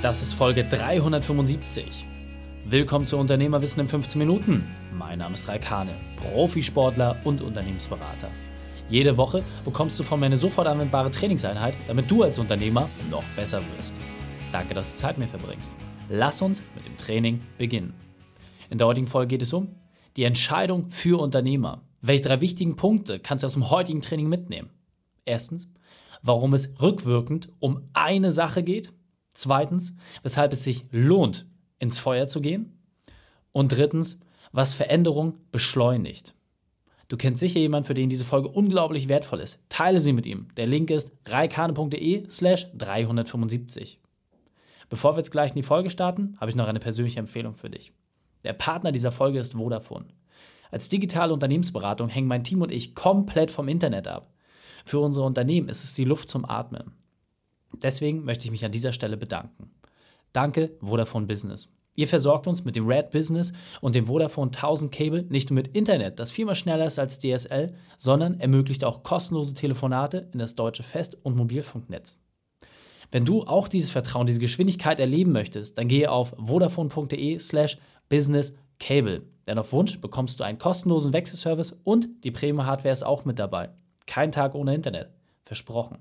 Das ist Folge 375. Willkommen zu Unternehmerwissen in 15 Minuten. Mein Name ist Raikane, Profisportler und Unternehmensberater. Jede Woche bekommst du von mir eine sofort anwendbare Trainingseinheit, damit du als Unternehmer noch besser wirst. Danke, dass du Zeit mit mir verbringst. Lass uns mit dem Training beginnen. In der heutigen Folge geht es um die Entscheidung für Unternehmer. Welche drei wichtigen Punkte kannst du aus dem heutigen Training mitnehmen? Erstens, warum es rückwirkend um eine Sache geht. Zweitens, weshalb es sich lohnt, ins Feuer zu gehen. Und drittens, was Veränderung beschleunigt. Du kennst sicher jemanden, für den diese Folge unglaublich wertvoll ist. Teile sie mit ihm. Der Link ist reikane.de slash 375. Bevor wir jetzt gleich in die Folge starten, habe ich noch eine persönliche Empfehlung für dich. Der Partner dieser Folge ist Vodafone. Als digitale Unternehmensberatung hängen mein Team und ich komplett vom Internet ab. Für unsere Unternehmen ist es die Luft zum Atmen. Deswegen möchte ich mich an dieser Stelle bedanken. Danke, Vodafone Business. Ihr versorgt uns mit dem Red Business und dem Vodafone 1000 Cable nicht nur mit Internet, das viermal schneller ist als DSL, sondern ermöglicht auch kostenlose Telefonate in das deutsche Fest- und Mobilfunknetz. Wenn du auch dieses Vertrauen, diese Geschwindigkeit erleben möchtest, dann gehe auf vodafone.de/slash businesscable. Denn auf Wunsch bekommst du einen kostenlosen Wechselservice und die Premium-Hardware ist auch mit dabei. Kein Tag ohne Internet. Versprochen.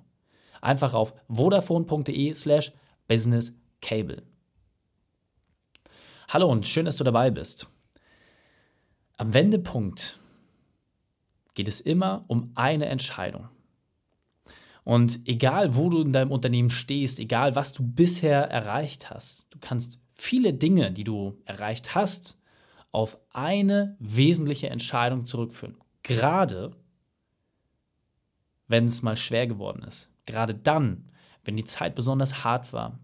Einfach auf vodafone.de slash businesscable. Hallo und schön, dass du dabei bist. Am Wendepunkt geht es immer um eine Entscheidung. Und egal, wo du in deinem Unternehmen stehst, egal, was du bisher erreicht hast, du kannst viele Dinge, die du erreicht hast, auf eine wesentliche Entscheidung zurückführen. Gerade wenn es mal schwer geworden ist. Gerade dann, wenn die Zeit besonders hart war.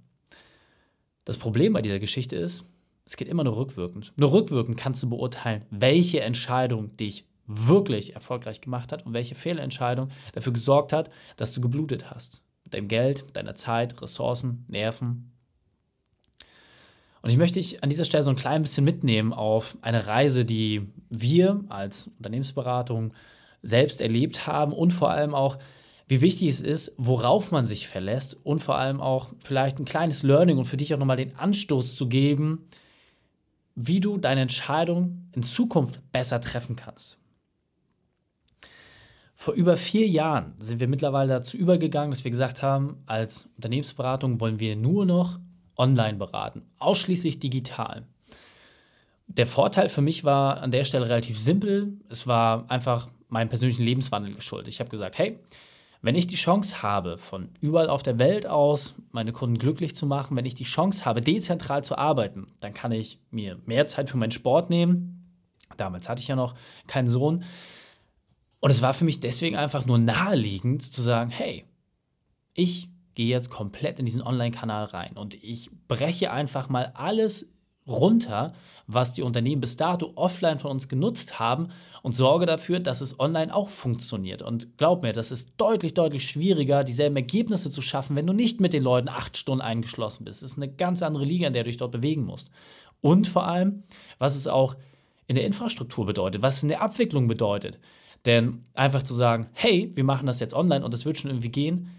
Das Problem bei dieser Geschichte ist, es geht immer nur rückwirkend. Nur rückwirkend kannst du beurteilen, welche Entscheidung dich wirklich erfolgreich gemacht hat und welche Fehlentscheidung dafür gesorgt hat, dass du geblutet hast. Mit deinem Geld, mit deiner Zeit, Ressourcen, Nerven. Und ich möchte dich an dieser Stelle so ein klein bisschen mitnehmen auf eine Reise, die wir als Unternehmensberatung selbst erlebt haben und vor allem auch, wie wichtig es ist, worauf man sich verlässt und vor allem auch vielleicht ein kleines Learning und für dich auch nochmal den Anstoß zu geben, wie du deine Entscheidung in Zukunft besser treffen kannst. Vor über vier Jahren sind wir mittlerweile dazu übergegangen, dass wir gesagt haben, als Unternehmensberatung wollen wir nur noch online beraten, ausschließlich digital. Der Vorteil für mich war an der Stelle relativ simpel. Es war einfach meinem persönlichen Lebenswandel geschuldet. Ich habe gesagt, hey, wenn ich die Chance habe, von überall auf der Welt aus meine Kunden glücklich zu machen, wenn ich die Chance habe, dezentral zu arbeiten, dann kann ich mir mehr Zeit für meinen Sport nehmen. Damals hatte ich ja noch keinen Sohn. Und es war für mich deswegen einfach nur naheliegend zu sagen, hey, ich gehe jetzt komplett in diesen Online-Kanal rein und ich breche einfach mal alles runter, was die Unternehmen bis dato offline von uns genutzt haben und sorge dafür, dass es online auch funktioniert. Und glaub mir, das ist deutlich, deutlich schwieriger, dieselben Ergebnisse zu schaffen, wenn du nicht mit den Leuten acht Stunden eingeschlossen bist. Es ist eine ganz andere Liga, in der du dich dort bewegen musst. Und vor allem, was es auch in der Infrastruktur bedeutet, was es in der Abwicklung bedeutet. Denn einfach zu sagen, hey, wir machen das jetzt online und das wird schon irgendwie gehen,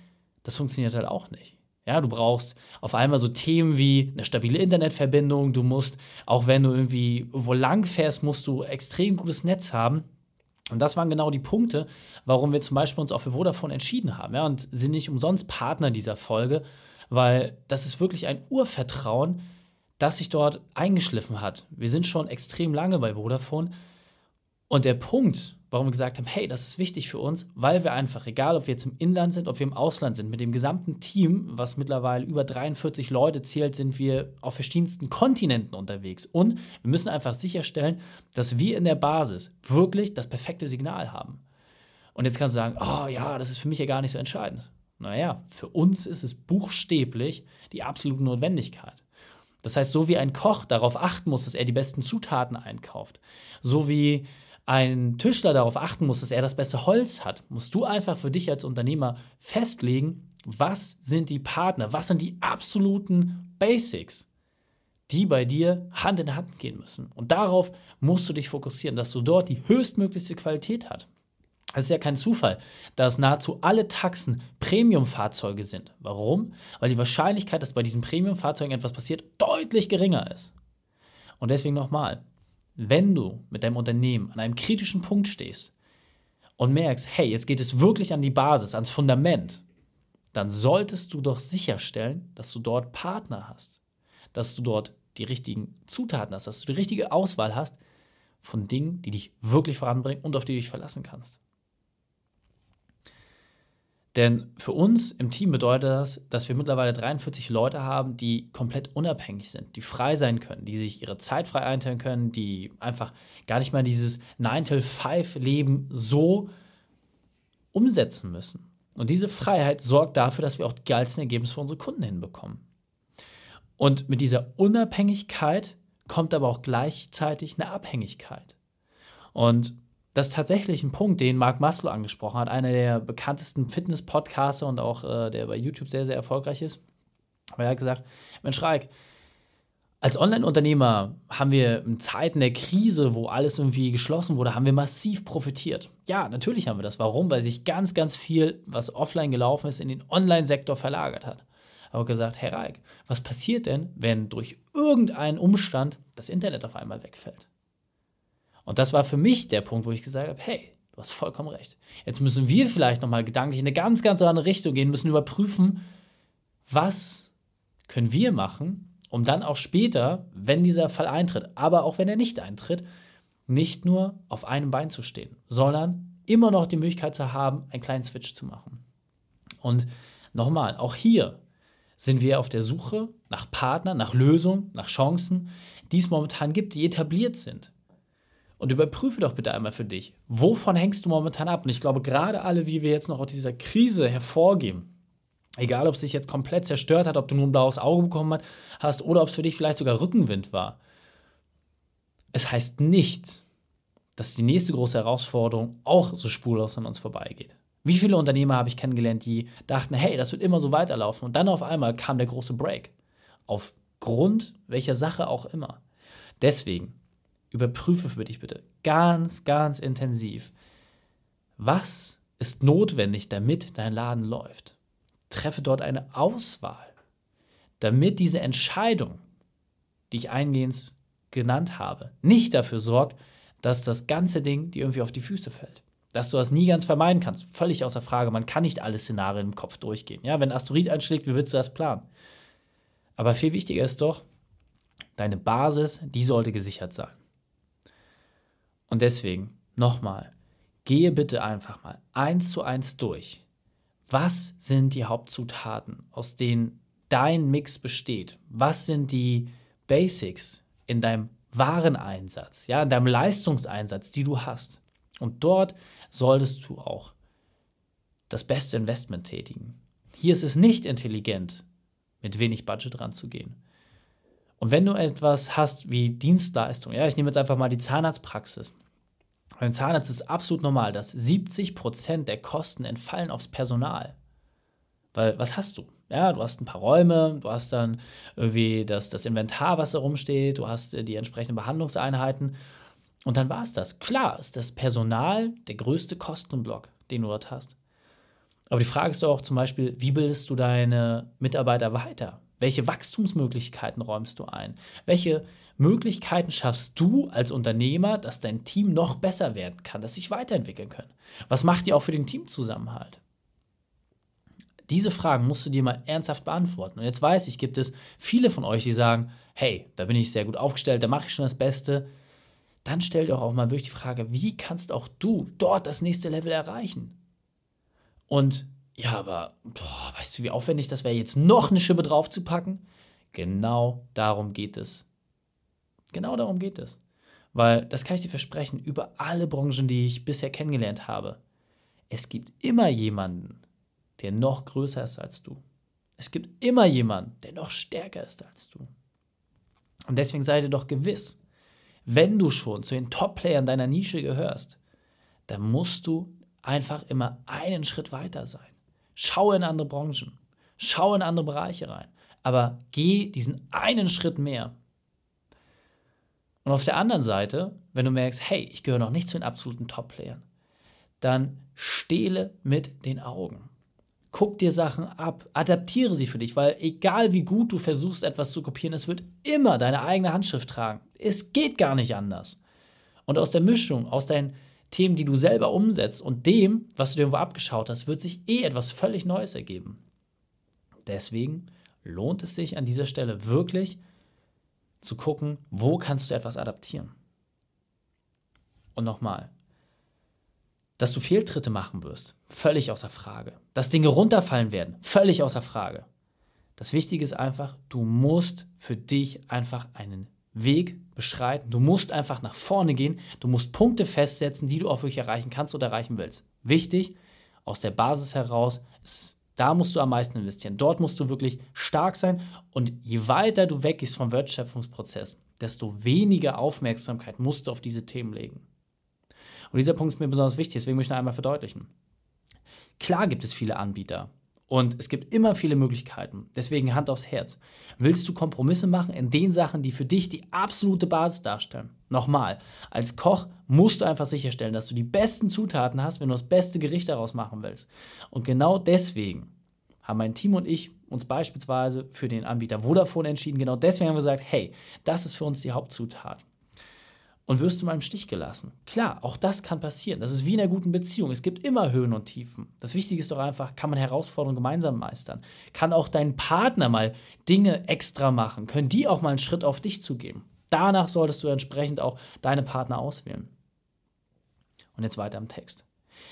das funktioniert halt auch nicht. Ja, du brauchst auf einmal so Themen wie eine stabile Internetverbindung. Du musst, auch wenn du irgendwie wo lang fährst, musst du extrem gutes Netz haben. Und das waren genau die Punkte, warum wir zum Beispiel uns auch für Vodafone entschieden haben. Ja, und sind nicht umsonst Partner dieser Folge, weil das ist wirklich ein Urvertrauen, das sich dort eingeschliffen hat. Wir sind schon extrem lange bei Vodafone. Und der Punkt, warum wir gesagt haben, hey, das ist wichtig für uns, weil wir einfach, egal ob wir jetzt im Inland sind, ob wir im Ausland sind, mit dem gesamten Team, was mittlerweile über 43 Leute zählt, sind wir auf verschiedensten Kontinenten unterwegs. Und wir müssen einfach sicherstellen, dass wir in der Basis wirklich das perfekte Signal haben. Und jetzt kannst du sagen, oh ja, das ist für mich ja gar nicht so entscheidend. Naja, für uns ist es buchstäblich die absolute Notwendigkeit. Das heißt, so wie ein Koch darauf achten muss, dass er die besten Zutaten einkauft, so wie ein Tischler darauf achten muss, dass er das beste Holz hat, musst du einfach für dich als Unternehmer festlegen, was sind die Partner, was sind die absoluten Basics, die bei dir Hand in Hand gehen müssen. Und darauf musst du dich fokussieren, dass du dort die höchstmöglichste Qualität hast. Es ist ja kein Zufall, dass nahezu alle Taxen Premium-Fahrzeuge sind. Warum? Weil die Wahrscheinlichkeit, dass bei diesen Premium-Fahrzeugen etwas passiert, deutlich geringer ist. Und deswegen nochmal, wenn du mit deinem Unternehmen an einem kritischen Punkt stehst und merkst, hey, jetzt geht es wirklich an die Basis, ans Fundament, dann solltest du doch sicherstellen, dass du dort Partner hast, dass du dort die richtigen Zutaten hast, dass du die richtige Auswahl hast von Dingen, die dich wirklich voranbringen und auf die du dich verlassen kannst. Denn für uns im Team bedeutet das, dass wir mittlerweile 43 Leute haben, die komplett unabhängig sind, die frei sein können, die sich ihre Zeit frei einteilen können, die einfach gar nicht mal dieses 9-to-5-Leben so umsetzen müssen. Und diese Freiheit sorgt dafür, dass wir auch die geilsten Ergebnisse für unsere Kunden hinbekommen. Und mit dieser Unabhängigkeit kommt aber auch gleichzeitig eine Abhängigkeit. Und das ist tatsächlich ein Punkt, den Mark Maslow angesprochen hat, einer der bekanntesten Fitness-Podcaster und auch äh, der bei YouTube sehr, sehr erfolgreich ist. Weil er hat gesagt, Mensch, Reik, als Online-Unternehmer haben wir in Zeiten der Krise, wo alles irgendwie geschlossen wurde, haben wir massiv profitiert. Ja, natürlich haben wir das. Warum? Weil sich ganz, ganz viel, was offline gelaufen ist, in den Online-Sektor verlagert hat. Aber gesagt, Herr Reik, was passiert denn, wenn durch irgendeinen Umstand das Internet auf einmal wegfällt? Und das war für mich der Punkt, wo ich gesagt habe, hey, du hast vollkommen recht. Jetzt müssen wir vielleicht nochmal gedanklich in eine ganz, ganz andere Richtung gehen, müssen überprüfen, was können wir machen, um dann auch später, wenn dieser Fall eintritt, aber auch wenn er nicht eintritt, nicht nur auf einem Bein zu stehen, sondern immer noch die Möglichkeit zu haben, einen kleinen Switch zu machen. Und nochmal, auch hier sind wir auf der Suche nach Partnern, nach Lösungen, nach Chancen, die es momentan gibt, die etabliert sind und überprüfe doch bitte einmal für dich, wovon hängst du momentan ab? Und ich glaube, gerade alle, wie wir jetzt noch aus dieser Krise hervorgehen, egal ob es sich jetzt komplett zerstört hat, ob du nur ein blaues Auge bekommen hast oder ob es für dich vielleicht sogar Rückenwind war. Es heißt nicht, dass die nächste große Herausforderung auch so spurlos an uns vorbeigeht. Wie viele Unternehmer habe ich kennengelernt, die dachten, hey, das wird immer so weiterlaufen. Und dann auf einmal kam der große Break. Aufgrund welcher Sache auch immer. Deswegen, überprüfe für dich bitte ganz, ganz intensiv, was ist notwendig, damit dein Laden läuft. Treffe dort eine Auswahl, damit diese Entscheidung, die ich eingehend genannt habe, nicht dafür sorgt, dass das ganze Ding dir irgendwie auf die Füße fällt. Dass du das nie ganz vermeiden kannst. Völlig außer Frage. Man kann nicht alle Szenarien im Kopf durchgehen. Ja, wenn ein Asteroid einschlägt, wie willst du das planen? Aber viel wichtiger ist doch, deine Basis, die sollte gesichert sein. Und deswegen, nochmal, gehe bitte einfach mal eins zu eins durch. Was sind die Hauptzutaten, aus denen dein Mix besteht? Was sind die Basics in deinem Wareneinsatz, ja, in deinem Leistungseinsatz, die du hast? Und dort solltest du auch das beste Investment tätigen. Hier ist es nicht intelligent, mit wenig Budget ranzugehen. Und wenn du etwas hast wie Dienstleistung, ja, ich nehme jetzt einfach mal die Zahnarztpraxis. Beim Zahnarzt ist es absolut normal, dass 70 Prozent der Kosten entfallen aufs Personal. Weil, was hast du? Ja, du hast ein paar Räume, du hast dann irgendwie das, das Inventar, was da rumsteht, du hast äh, die entsprechenden Behandlungseinheiten und dann war es das. Klar ist das Personal der größte Kostenblock, den du dort hast. Aber die Frage ist doch auch zum Beispiel, wie bildest du deine Mitarbeiter weiter? Welche Wachstumsmöglichkeiten räumst du ein? Welche Möglichkeiten schaffst du als Unternehmer, dass dein Team noch besser werden kann, dass sich weiterentwickeln können? Was macht ihr auch für den Teamzusammenhalt? Diese Fragen musst du dir mal ernsthaft beantworten. Und jetzt weiß ich, gibt es viele von euch, die sagen, hey, da bin ich sehr gut aufgestellt, da mache ich schon das Beste. Dann stell dir auch mal wirklich die Frage, wie kannst auch du dort das nächste Level erreichen? Und ja, aber boah, weißt du, wie aufwendig das wäre, jetzt noch eine Schippe draufzupacken? Genau darum geht es. Genau darum geht es. Weil, das kann ich dir versprechen, über alle Branchen, die ich bisher kennengelernt habe, es gibt immer jemanden, der noch größer ist als du. Es gibt immer jemanden, der noch stärker ist als du. Und deswegen sei dir doch gewiss, wenn du schon zu den Top-Playern deiner Nische gehörst, dann musst du einfach immer einen Schritt weiter sein. Schau in andere Branchen, schau in andere Bereiche rein, aber geh diesen einen Schritt mehr. Und auf der anderen Seite, wenn du merkst, hey, ich gehöre noch nicht zu den absoluten Top-Playern, dann stehle mit den Augen. Guck dir Sachen ab, adaptiere sie für dich, weil egal wie gut du versuchst, etwas zu kopieren, es wird immer deine eigene Handschrift tragen. Es geht gar nicht anders. Und aus der Mischung, aus deinen Themen, die du selber umsetzt und dem, was du dir irgendwo abgeschaut hast, wird sich eh etwas völlig Neues ergeben. Deswegen lohnt es sich an dieser Stelle wirklich zu gucken, wo kannst du etwas adaptieren. Und nochmal, dass du Fehltritte machen wirst, völlig außer Frage. Dass Dinge runterfallen werden, völlig außer Frage. Das Wichtige ist einfach, du musst für dich einfach einen Weg beschreiten. Du musst einfach nach vorne gehen. Du musst Punkte festsetzen, die du auch wirklich erreichen kannst oder erreichen willst. Wichtig, aus der Basis heraus, ist, da musst du am meisten investieren. Dort musst du wirklich stark sein. Und je weiter du weggehst vom Wertschöpfungsprozess, desto weniger Aufmerksamkeit musst du auf diese Themen legen. Und dieser Punkt ist mir besonders wichtig, deswegen möchte ich noch einmal verdeutlichen. Klar gibt es viele Anbieter und es gibt immer viele Möglichkeiten. Deswegen Hand aufs Herz. Willst du Kompromisse machen in den Sachen, die für dich die absolute Basis darstellen? Nochmal, als Koch musst du einfach sicherstellen, dass du die besten Zutaten hast, wenn du das beste Gericht daraus machen willst. Und genau deswegen haben mein Team und ich uns beispielsweise für den Anbieter Vodafone entschieden. Genau deswegen haben wir gesagt, hey, das ist für uns die Hauptzutat und wirst du mal im Stich gelassen. Klar, auch das kann passieren. Das ist wie in einer guten Beziehung. Es gibt immer Höhen und Tiefen. Das Wichtige ist doch einfach, kann man Herausforderungen gemeinsam meistern? Kann auch dein Partner mal Dinge extra machen? Können die auch mal einen Schritt auf dich zugeben? Danach solltest du entsprechend auch deine Partner auswählen. Und jetzt weiter im Text.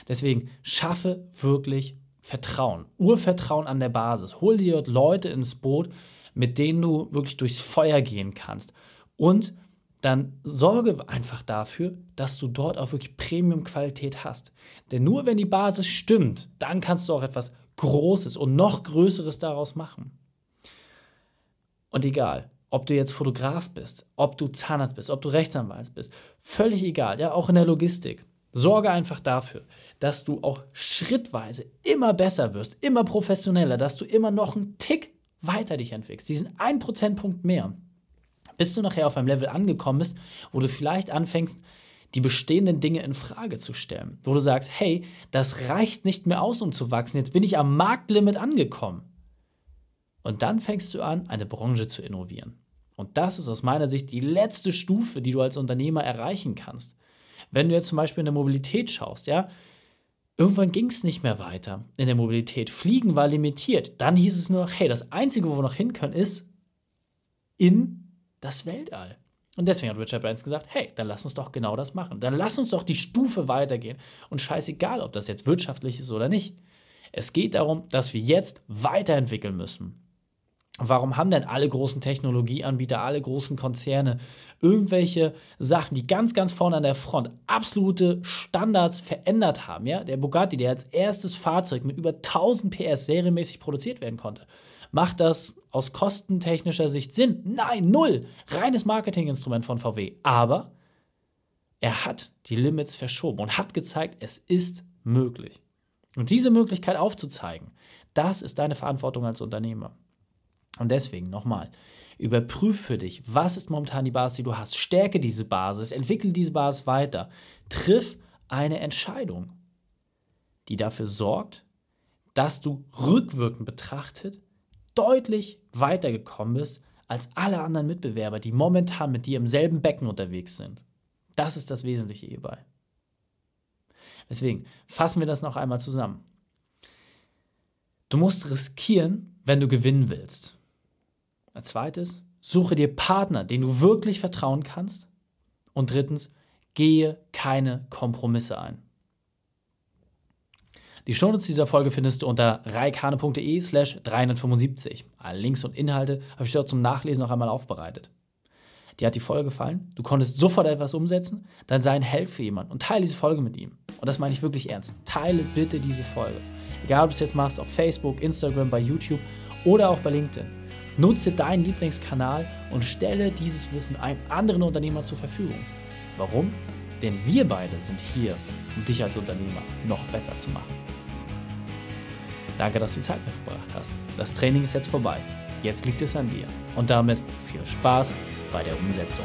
Deswegen schaffe wirklich Vertrauen, Urvertrauen an der Basis. Hol dir dort Leute ins Boot, mit denen du wirklich durchs Feuer gehen kannst. Und dann sorge einfach dafür, dass du dort auch wirklich Premium-Qualität hast. Denn nur wenn die Basis stimmt, dann kannst du auch etwas Großes und noch Größeres daraus machen. Und egal, ob du jetzt Fotograf bist, ob du Zahnarzt bist, ob du Rechtsanwalt bist, völlig egal, ja, auch in der Logistik. Sorge einfach dafür, dass du auch schrittweise immer besser wirst, immer professioneller, dass du immer noch einen Tick weiter dich entwickelst, diesen 1 Prozentpunkt mehr bis du nachher auf einem Level angekommen bist, wo du vielleicht anfängst, die bestehenden Dinge in Frage zu stellen. Wo du sagst, hey, das reicht nicht mehr aus, um zu wachsen. Jetzt bin ich am Marktlimit angekommen. Und dann fängst du an, eine Branche zu innovieren. Und das ist aus meiner Sicht die letzte Stufe, die du als Unternehmer erreichen kannst. Wenn du jetzt zum Beispiel in der Mobilität schaust, ja, irgendwann ging es nicht mehr weiter in der Mobilität. Fliegen war limitiert. Dann hieß es nur noch, hey, das Einzige, wo wir noch hin können, ist in das Weltall. Und deswegen hat Richard Branson gesagt, hey, dann lass uns doch genau das machen. Dann lass uns doch die Stufe weitergehen. Und scheißegal, ob das jetzt wirtschaftlich ist oder nicht. Es geht darum, dass wir jetzt weiterentwickeln müssen. Warum haben denn alle großen Technologieanbieter, alle großen Konzerne irgendwelche Sachen, die ganz, ganz vorne an der Front absolute Standards verändert haben? Ja? Der Bugatti, der als erstes Fahrzeug mit über 1000 PS serienmäßig produziert werden konnte, Macht das aus kostentechnischer Sicht Sinn? Nein, null. Reines Marketinginstrument von VW. Aber er hat die Limits verschoben und hat gezeigt, es ist möglich. Und diese Möglichkeit aufzuzeigen, das ist deine Verantwortung als Unternehmer. Und deswegen nochmal, überprüf für dich, was ist momentan die Basis, die du hast. Stärke diese Basis, entwickle diese Basis weiter. Triff eine Entscheidung, die dafür sorgt, dass du rückwirkend betrachtet deutlich weitergekommen bist als alle anderen Mitbewerber, die momentan mit dir im selben Becken unterwegs sind. Das ist das Wesentliche hierbei. Deswegen fassen wir das noch einmal zusammen. Du musst riskieren, wenn du gewinnen willst. Als zweites, suche dir Partner, denen du wirklich vertrauen kannst. Und drittens, gehe keine Kompromisse ein. Die Shownotes dieser Folge findest du unter reikane.de slash 375. Alle Links und Inhalte habe ich dort zum Nachlesen noch einmal aufbereitet. Dir hat die Folge gefallen? Du konntest sofort etwas umsetzen? Dann sei ein Held für jemanden und teile diese Folge mit ihm. Und das meine ich wirklich ernst. Teile bitte diese Folge. Egal, ob du es jetzt machst auf Facebook, Instagram, bei YouTube oder auch bei LinkedIn. Nutze deinen Lieblingskanal und stelle dieses Wissen einem anderen Unternehmer zur Verfügung. Warum? Denn wir beide sind hier, um dich als Unternehmer noch besser zu machen. Danke, dass du die Zeit mit verbracht hast. Das Training ist jetzt vorbei. Jetzt liegt es an dir. Und damit viel Spaß bei der Umsetzung.